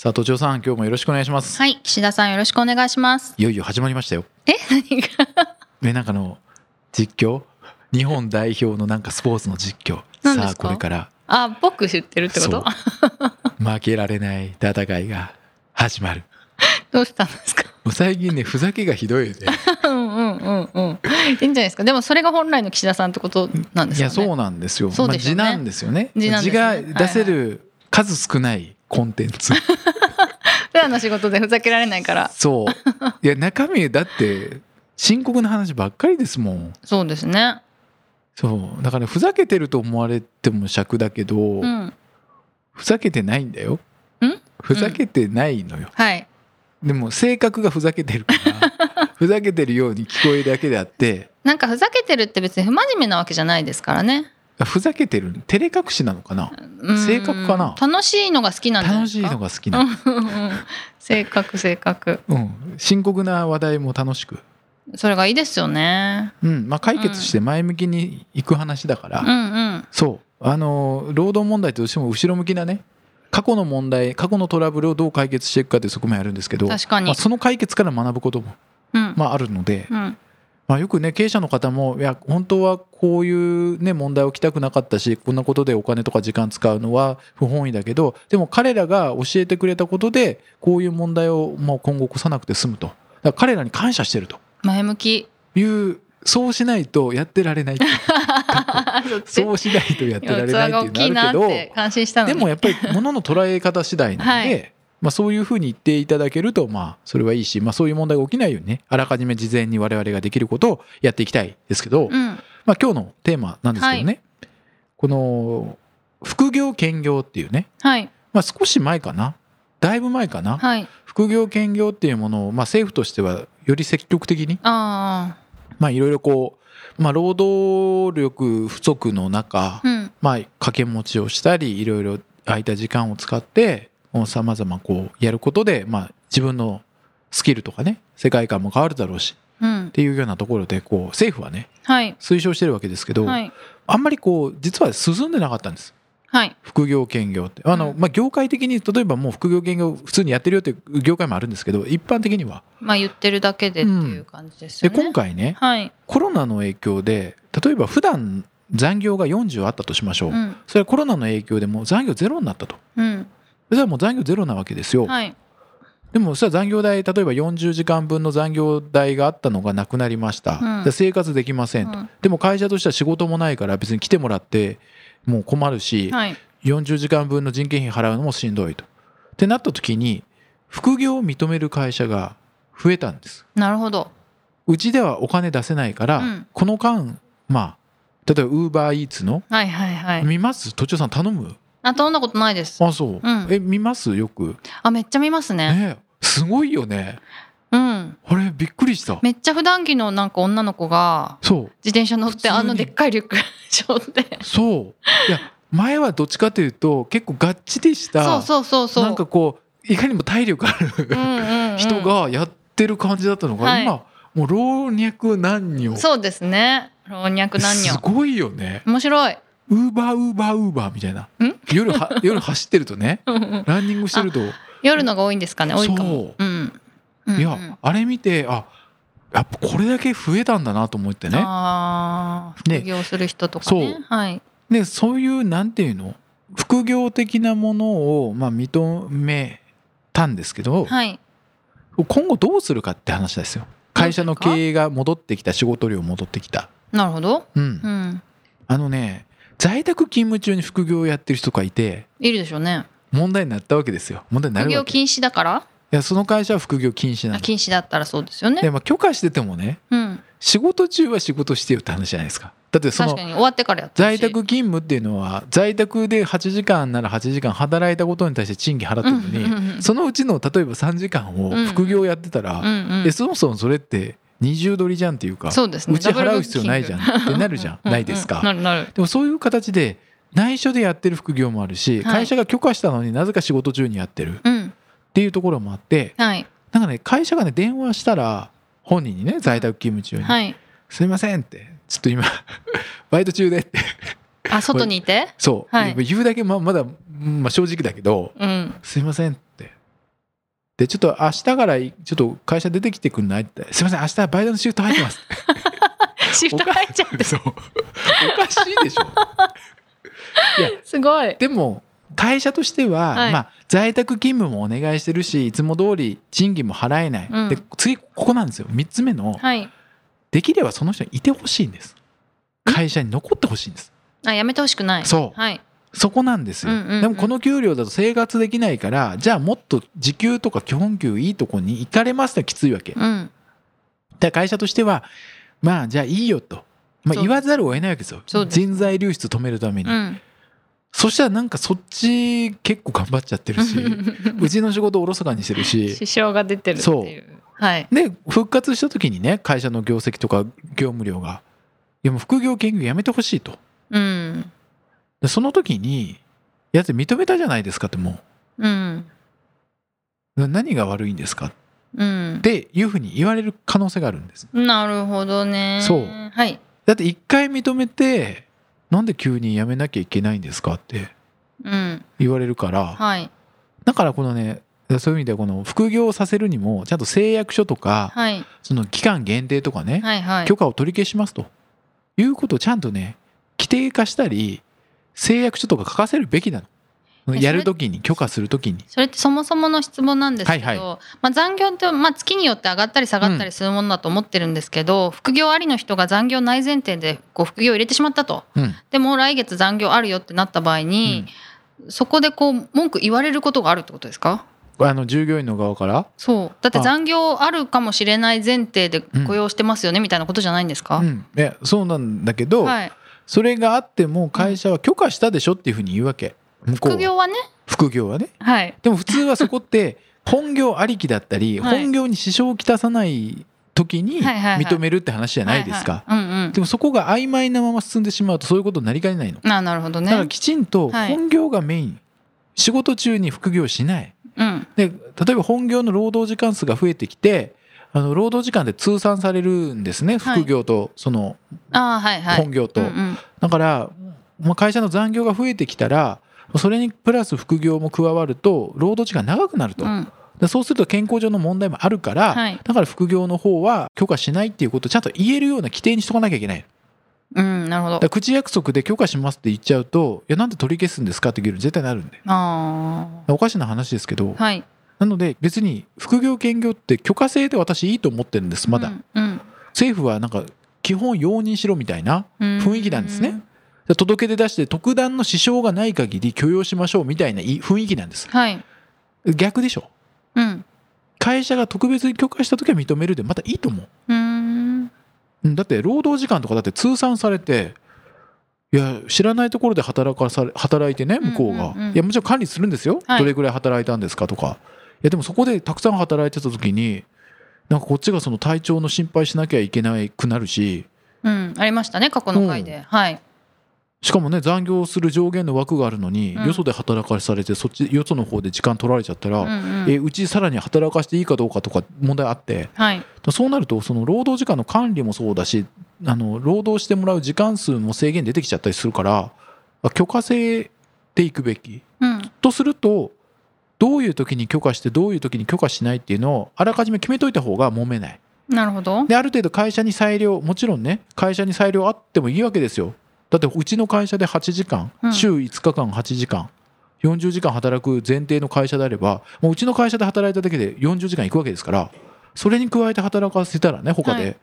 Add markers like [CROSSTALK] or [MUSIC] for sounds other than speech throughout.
さあ都庁さん今日もよろしくお願いします、はい岸田さんよろしくお願いします。いよいよ始まりましたよ。え何が？[LAUGHS] ねなんかあの実況？日本代表のなんかスポーツの実況。さあこれから。あ僕知ってるってこと？負けられない戦いが始まる。[LAUGHS] どうしたんですか？最近ねふざけがひどいよね。うんうんうんうん。いいんじゃないですか？でもそれが本来の岸田さんってことなんですかね。いやそうなんですよ。そうでしょうね。まあ、字なんですよね。字なんですよね。字が出せる数少ないコンテンツ、[LAUGHS] 普段の仕事でふざけられないから。そう。いや中身だって深刻な話ばっかりですもん。そうですね。そう。だからふざけてると思われても尺だけど、うん。ふざけてないんだよ。ん？ふざけてないのよ、はい。でも性格がふざけてるから [LAUGHS] ふざけてるように聞こえるだけであって。なんかふざけてるって別に不真面目なわけじゃないですからねふざけてる照れ隠しなのかな？うん。性格かな？楽しいのが好きなん楽しいのが好きな、うん。うん。うん。性格性格。うん、深刻な話題も楽しく、それがいいですよね。うん。まあ、解決して前向きにいく話だから、うんうん。そう。あの労働問題ってどうしても後ろ向きなね過去の問題過去のトラブルをどう解決していくかという側面あるんですけど。確かに。まあ、その解決から学ぶことも、うん。まあ、あるので、うんまあ、よくね経営者の方もいや本当はこういう、ね、問題起きたくなかったしこんなことでお金とか時間使うのは不本意だけどでも彼らが教えてくれたことでこういう問題をもう今後起こさなくて済むと。だから彼らに感謝してると。前向き。いうそうしないとやってられない [LAUGHS] そうしないとやってられないっていうのはあるけどでもやっぱり物の捉え方次第なので、はいまあ、そういうふうに言っていただけるとまあそれはいいし、まあ、そういう問題が起きないようにねあらかじめ事前に我々ができることをやっていきたいですけど、うん。まあ、今日のテーマなんですけどね、この副業兼業っていうね、はい。まあ、少し前かなだいぶ前かな、はい。副業兼業っていうものを、まあ、政府としてはより積極的にあまあいろいろこう、まあ、労働力不足の中あ、うん。まあ、掛け持ちをしたりいろいろ空いた時間を使ってさまざまこうやることで、まあ、自分のスキルとかね世界観も変わるだろうしうん。っていうようなところでこう政府はねはい。推奨してるわけですけど、はい。あんまりこう実は進んでなかったんです。はい。副業兼業って。あの、うん。まあ、業界的に例えばもう副業兼業普通にやってるよっていう業界もあるんですけど一般的には。まあ言ってるだけでっていう感じですよね、で今回ねはい。コロナの影響で例えば普段残業が40あったとしましょう、うん。それはコロナの影響でもう残業ゼロになったと。うんそれはもう残業ゼロなわけですよ、はい。でもそれは残業代例えば40時間分の残業代があったのがなくなりました、うん。で生活できませんと、うん。でも会社としては仕事もないから別に来てもらってもう困るし、はい。40時間分の人件費払うのもしんどいと。ってなった時に副業を認める会社が増えたんです。なるほど。うちではお金出せないから、うん。この間まあ例えばウーバーイーツのはいはいはい。見ます？途中さん頼む？あ頼んだことないです。あそう、うん。え見ます？よく？あめっちゃ見ますね。ね。すごいよね。うん。あれびっくりした。めっちゃ普段着のなんか女の子がそう。自転車乗ってあのでっかいリュック [LAUGHS] 背負って。そう。いや前はどっちかというと結構がっちりした。そうそうそうそう。なんかこういかにも体力ある、人がやってる感じだったのが、はい。今もう老若男女。そうですね。老若男女。すごいよね。面白いウーバーウーバーウーバーみたいな。夜は夜走ってるとね [LAUGHS] ランニングしてると。夜のが多いんですかね多いかも。そう。うんうんうん。いやあれ見てあやっぱこれだけ増えたんだなと思ってね。あ副業する人とかね。そう。はい。でそういうなんていうの？副業的なものをまあ認めたんですけど、はい。今後どうするかって話ですよ。会社の経営が戻ってきた仕事量戻ってきた。なるほど。うん。うん。あのね在宅勤務中に副業をやってる人がいているでしょうね。問題になったわけですよ。問題になる副業禁止だから？やその会社は副業禁止なの。あ禁止だったらそうですよね。で、まあ、許可しててもねうん。仕事中は仕事してよって話じゃないですか。だってその確かに終わってからやったし。在宅勤務っていうのは在宅で8時間なら8時間働いたことに対して賃金払ってるのに、うんそのうちの例えば3時間を副業やってたら、うんうん。えそもそもそれって二重取りじゃんっていうかそうですね。うち払う必要ないじゃん。ってなるじゃん。ううないですか。なるなる。でもそういう形で内緒でやってる副業もあるし、はい。会社が許可したのになぜか仕事中にやってる。っうん。ていうところもあってはい。なんかね会社がね電話したら本人にね在宅勤務中にはい「すいません」って「ちょっと今 [LAUGHS] バイト中で」って。あ外にいて？そう、はい。言うだけままだ、うんまあ、正直だけどうん「すいません」って。でちょっと明日からちょっと会社出てきてくんない？って「すいません明日バイトのシフト入ってます」[LAUGHS] シフト入っちゃって。[LAUGHS] そうおかしいでしょ。すごい。でも会社としては、はい。まあ、在宅勤務もお願いしてるしいつも通り賃金も払えない、うん。で次ここなんですよ。3つ目のはい。できればその人にいてほしいんです。会社に残ってほしいんです。あやめてほしくない。そう。はいそこなんですよ、うんうんうん。でもこの給料だと生活できないからじゃあもっと時給とか基本給いいとこに行かれますってきついわけ。うん。ら会社としてはまあじゃあいいよと、まあ、言わざるを得ないわけですよ。人材流出止めるために、うん。そしたらなんかそっち結構頑張っちゃってるし [LAUGHS] うちの仕事をおろそかにしてるし。支障が出てるっていう。はい。で復活した時にね会社の業績とか業務量が。いやもう副業研究やめてほしいと。うんでその時に「やつ認めたじゃないですか」ってもう。ん。う何が悪いんですか？っうん。ていうふうに言われる可能性があるんです。なるほどね。そう。はい。だって一回認めてなんで急に辞めなきゃいけないんですかってうん。言われるからはい。だからこのねそういう意味ではこの副業をさせるにもちゃんと誓約書とかはい。その期間限定とかねはいはい。許可を取り消しますと。いうことをちゃんとね規定化したり誓約書とか書かせるべきなの。えやるときに許可するときに。それってそもそもの質問なんですけど、はいはまあ、残業って、まあ、月によって上がったり下がったりするものだと思ってるんですけど、副業ありの人が残業内前提でこう副業を入れてしまったと。うん。でも来月残業あるよってなった場合に、そこでこう文句言われることがあるってことですか？あの従業員の側から？そう。だってあ。残業あるかもしれない前提で雇用してますよねみたいなことじゃないんですか、うん。いやそうなんだけど、はい、それがあっても会社は許可したでしょっていうふうに言うわけ。向こうは。副業はね。副業はね。はい。でも普通はそこって本業ありきだったり、はい。本業に支障をきたさない時に認めるって話じゃないですか、でもそこが曖昧なまま進んでしまうとそういうことになりかねないの。あなるほどね。だからきちんとはい。本業がメイン、仕事中に副業しない。うん。で例えば本業の労働時間数が増えてきてあの労働時間で通算されるんですねはい。副業とその本業と、だから、まあ、会社の残業が増えてきたらそれにプラス副業も加わると労働時間長くなると、うん。でそうすると健康上の問題もあるから、はい。だから副業の方は許可しないっていうことをちゃんと言えるような規定にしとかなきゃいけない。うんなるほど。だから口約束で許可しますって言っちゃうといやなんで取り消すんですかって議論絶対なるんで。あおかしな話ですけど、あはいなので別に副業兼業って許可制で私いいと思ってるんですまだ、うんうん。政府はなんか基本容認しろみたいな雰囲気なんですね。で届け出出して特段の支障がない限り許容しましょうみたいない雰囲気なんです。はい。逆でしょ。うん。会社が特別に許可した時は認めるでまたいいと思う。うーん。うんだって労働時間とかだって通算されていや知らないところで働かされ働いてね向こうが、うんうんうんいやもちろん管理するんですよ、はい。どれぐらい働いたんですかとか。いやでもそこでたくさん働いてた時になんかこっちがその体調の心配しなきゃいけなくなるしうんありましたね過去の回で。はい。しかもね残業する上限の枠があるのに、うん。よそで働かされてそっちよその方で時間取られちゃったら、うんうん。えうちさらに働かしていいかどうかとか問題あってはい。そうなるとその労働時間の管理もそうだしあの労働してもらう時間数も制限出てきちゃったりするからあ許可制でいくべき。うん。とするとどういう時に許可してどういう時に許可しないっていうのをあらかじめ決めといた方が揉めない。なるほど。である程度会社に裁量もちろんね会社に裁量あってもいいわけですよ。だってうちの会社で8時間うん。週5日間8時間40時間働く前提の会社であればもううちの会社で働いただけで40時間いくわけですからそれに加えて働かせたらね他で、はい。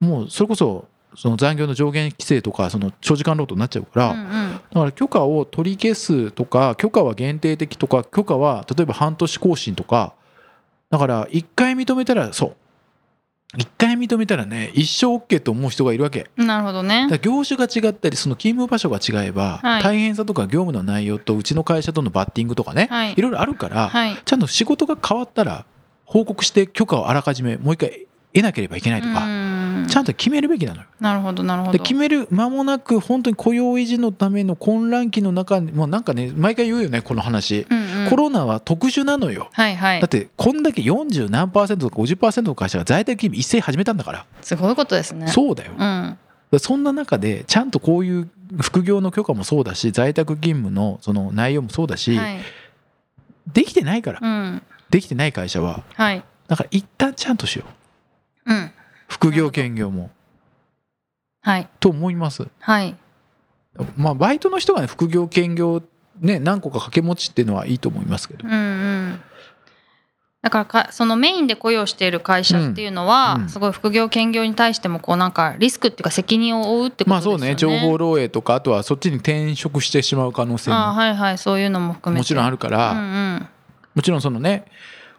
もうそれこそその残業の上限規制とかその長時間労働になっちゃうから、うんうん。だから許可を取り消すとか許可は限定的とか許可は例えば半年更新とかだから1回認めたらそう。一回認めたらね一生 OK と思う人がいるわけ。なるほどね。業種が違ったりその勤務場所が違えば、はい。大変さとか業務の内容とうちの会社とのバッティングとかね、はい。いろいろあるから、はい。ちゃんと仕事が変わったら報告して許可をあらかじめもう一回得なければいけないとか、うん。ちゃんと決めるべきなのよ。なるほどなるほど。で決める間もなく本当に雇用維持のための混乱期の中にもうなんかね毎回言うよねこの話、うんうん。コロナは特殊なのよ。はいはい。だってこんだけ40何パーセントとか50%の会社が在宅勤務一斉に始めたんだから、すごいことですね。そうだよ。うん。でそんな中でちゃんとこういう副業の許可もそうだし在宅勤務のその内容もそうだし、はい。できてないから。うん。できてない会社は。はい。だから一旦ちゃんとしよう。うん副業兼業も。はい。と思います。はい。まあバイトの人がね副業兼業ね何個か掛け持ちっていうのはいいと思いますけど。うんうん。だからかそのメインで雇用している会社っていうのは、うんうん。すごい副業兼業に対してもこうなんかリスクっていうか責任を負うってことまあですよね。そうね。情報漏洩とかあとはそっちに転職してしまう可能性も。あはいはい。そういうのも含めて。もちろんあるから、うんうん。もちろんそのね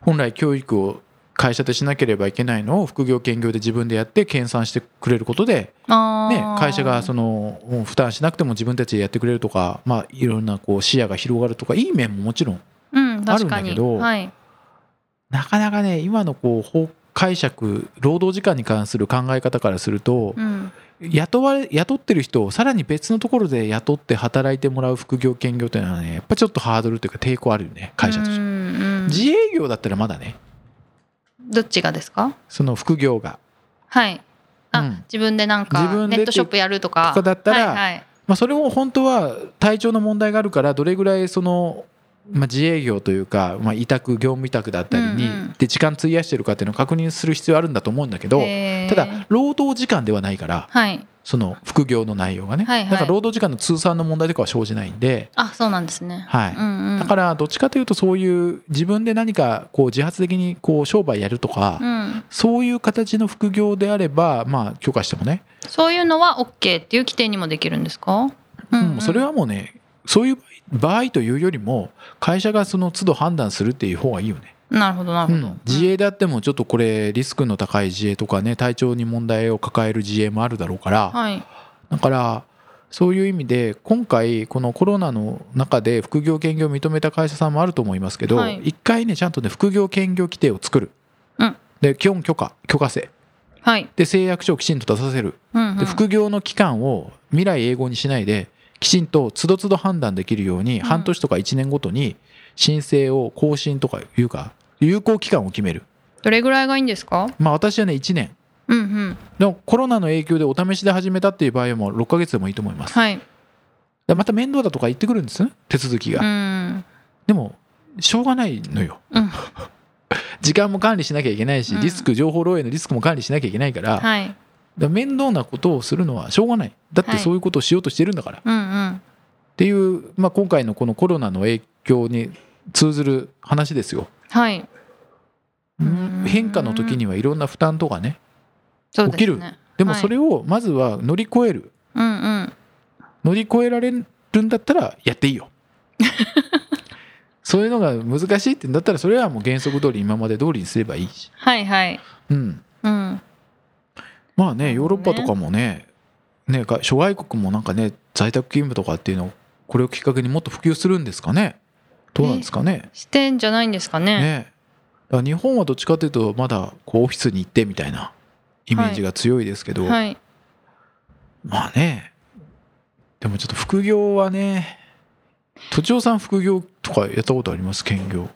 本来教育を会社でしなければいけないのを副業兼業で自分でやって研鑽してくれることで、ね、会社がその負担しなくても自分たちでやってくれるとか、まあ、いろんなこう視野が広がるとかいい面ももちろんうんあるんだけどはい。なかなかね今のこう法解釈労働時間に関する考え方からするとうん。雇われ雇ってる人をさらに別のところで雇って働いてもらう副業兼業というのはねやっぱちょっとハードルというか抵抗あるよね会社として。うんうん。自営業だったらまだねどっちがですか？その副業が。はい。あ、うん。自分でなんかネットショップやるとか。とかだったらはいはい。まあ、それを本当は体調の問題があるからどれぐらいその、まあ、自営業というか、まあ、委託業務委託だったりに、で時間費やしてるかっていうのを確認する必要あるんだと思うんだけどただ労働時間ではないからはいその副業の内容がね、はいはい。だから労働時間の通算の問題とかは生じないんで、あそうなんですね。はい。うんうん、だからどっちかというとそういう自分で何かこう自発的にこう商売やるとか、うん、そういう形の副業であればまあ許可してもね。そういうのは OK っていう規定にもできるんですか、うんうん、それはもうねそういう場合というよりも会社がその都度判断するっていう方がいいよね、なるほどなるほど、うん。自営であってもちょっとこれリスクの高い自営とかね体調に問題を抱える自営もあるだろうからはい。だからそういう意味で今回このコロナの中で副業兼業を認めた会社さんもあると思いますけどはい。一回ねちゃんとね副業兼業規定を作る、うん。で基本許可許可制。はい、で誓約書をきちんと出させる。うんうん。で副業の期間を未来永劫にしないできちんとつどつど判断できるようにうん。半年とか1年ごとに申請を更新とかいうか有効期間を決める。どれぐらいがいいんですか？まあ私はね1年。うんうん。でもコロナの影響でお試しで始めたっていう場合はもう6ヶ月でもいいと思います。はい。でまた面倒だとか言ってくるんですね手続きうがん。でもしょうがないのよ。うん。[LAUGHS] 時間も管理しなきゃいけないしうん。リスク情報漏洩のリスクも管理しなきゃいけないからはい。ら面倒なことをするのはしょうがない。だってはい。そういうことをしようとしてるんだから。うんうん。っていう、まあ、今回のこのコロナの影響に通ずる話ですよ。はい。うん。変化の時にはいろんな負担とかね起きる。でもそれを、をまずは乗り越える。うんうん。乗り越えられるんだったらやっていいよ。[LAUGHS] そういうのが難しいってんだったらそれはもう原則通り今まで通りにすればいいし、はいはい。うん、うん。まあねヨーロッパとかもねねか諸外国もなんかね在宅勤務とかっていうのをこれをきっかけにもっと普及するんですかねどうなんですかね。してんじゃないんですかね。ね。日本はどっちかというとまだこうオフィスに行ってみたいなイメージが強いですけど、はい。まあね。でもちょっと副業はね都庁さん副業とかやったことあります？兼業。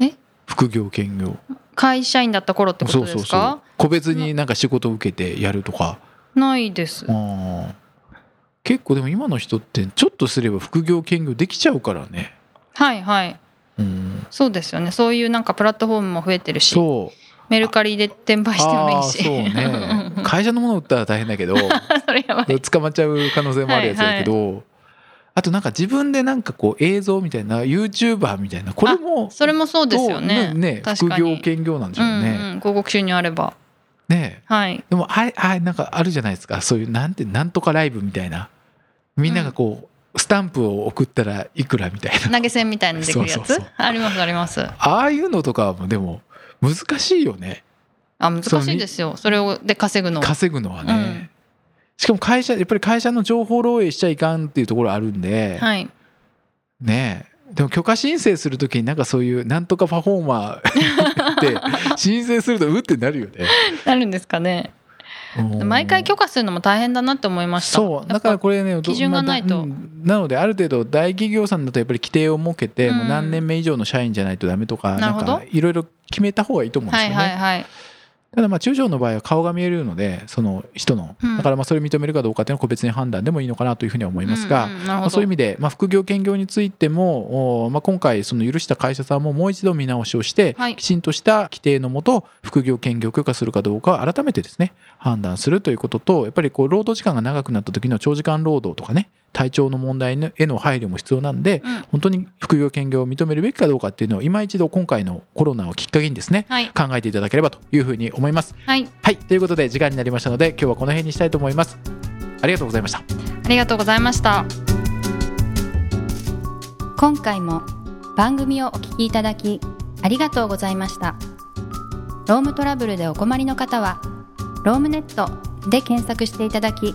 え？副業兼業。会社員だった頃ってことですか？個別になんか仕事を受けてやるとか。ないです。結構でも今の人ってちょっとすれば副業兼業できちゃうからねはいはい。うん。そうですよね。そういうなんかプラットフォームも増えてるしメルカリで転売してもいいし。ね。[LAUGHS] 会社のもの売ったら大変だけど [LAUGHS] 捕まっちゃう可能性もあるやつだけど、あとなんか自分でなんかこう映像みたいな YouTuber みたいなこれもそれもそうですよね。ね副業兼業なんでしょうね。うんうん、広告収入あれば。ね。はい。でもあれあれなんかあるじゃないですか。そういうなんてなんとかライブみたいな。みんながこう、スタンプを送ったらいくらみたいな。投げ銭みたいなのできるやつ？ありますあります。ああいうのとかもでも難しいよね。あ難しいですよ。それをで稼ぐの。稼ぐのはね、うん。しかも会社やっぱり会社の情報漏洩しちゃいかんっていうところあるんで、はい。ねえ。でも許可申請するときになんかそういうなんとかパフォーマーって申請するとうってなるよね。[LAUGHS] なるんですかね。うん毎回許可するのも大変だなって思いました。そう。だからこれね基準がないと。まあなのである程度大企業さんだとやっぱり規定を設けて、うん。もう何年目以上の社員じゃないとダメとかなんかいろいろ決めた方がいいと思うんですはいよね。はいはいただまあ中小の場合は顔が見えるのでその人のうん。だからまあそれを認めるかどうかっていうのは個別に判断でもいいのかなというふうには思いますが、うん。うんまあ、そういう意味で、まあ、副業兼業についても、おまあ、今回その許した会社さんももう一度見直しをして、はい。きちんとした規定のもと副業兼業許可するかどうかを改めてですね判断するということとやっぱりこう労働時間が長くなった時の長時間労働とかね体調の問題への配慮も必要なんで、うん本当に副業兼業を認めるべきかどうかっていうのを今一度今回のコロナをきっかけにですねはい考えていただければというふうに思います。はいはいということで時間になりましたので今日はこの辺にしたいと思います。ありがとうございました。ありがとうございました今回も番組をお聞きいただきありがとうございましたロームトラブルでお困りの方はロームネットで検索していただき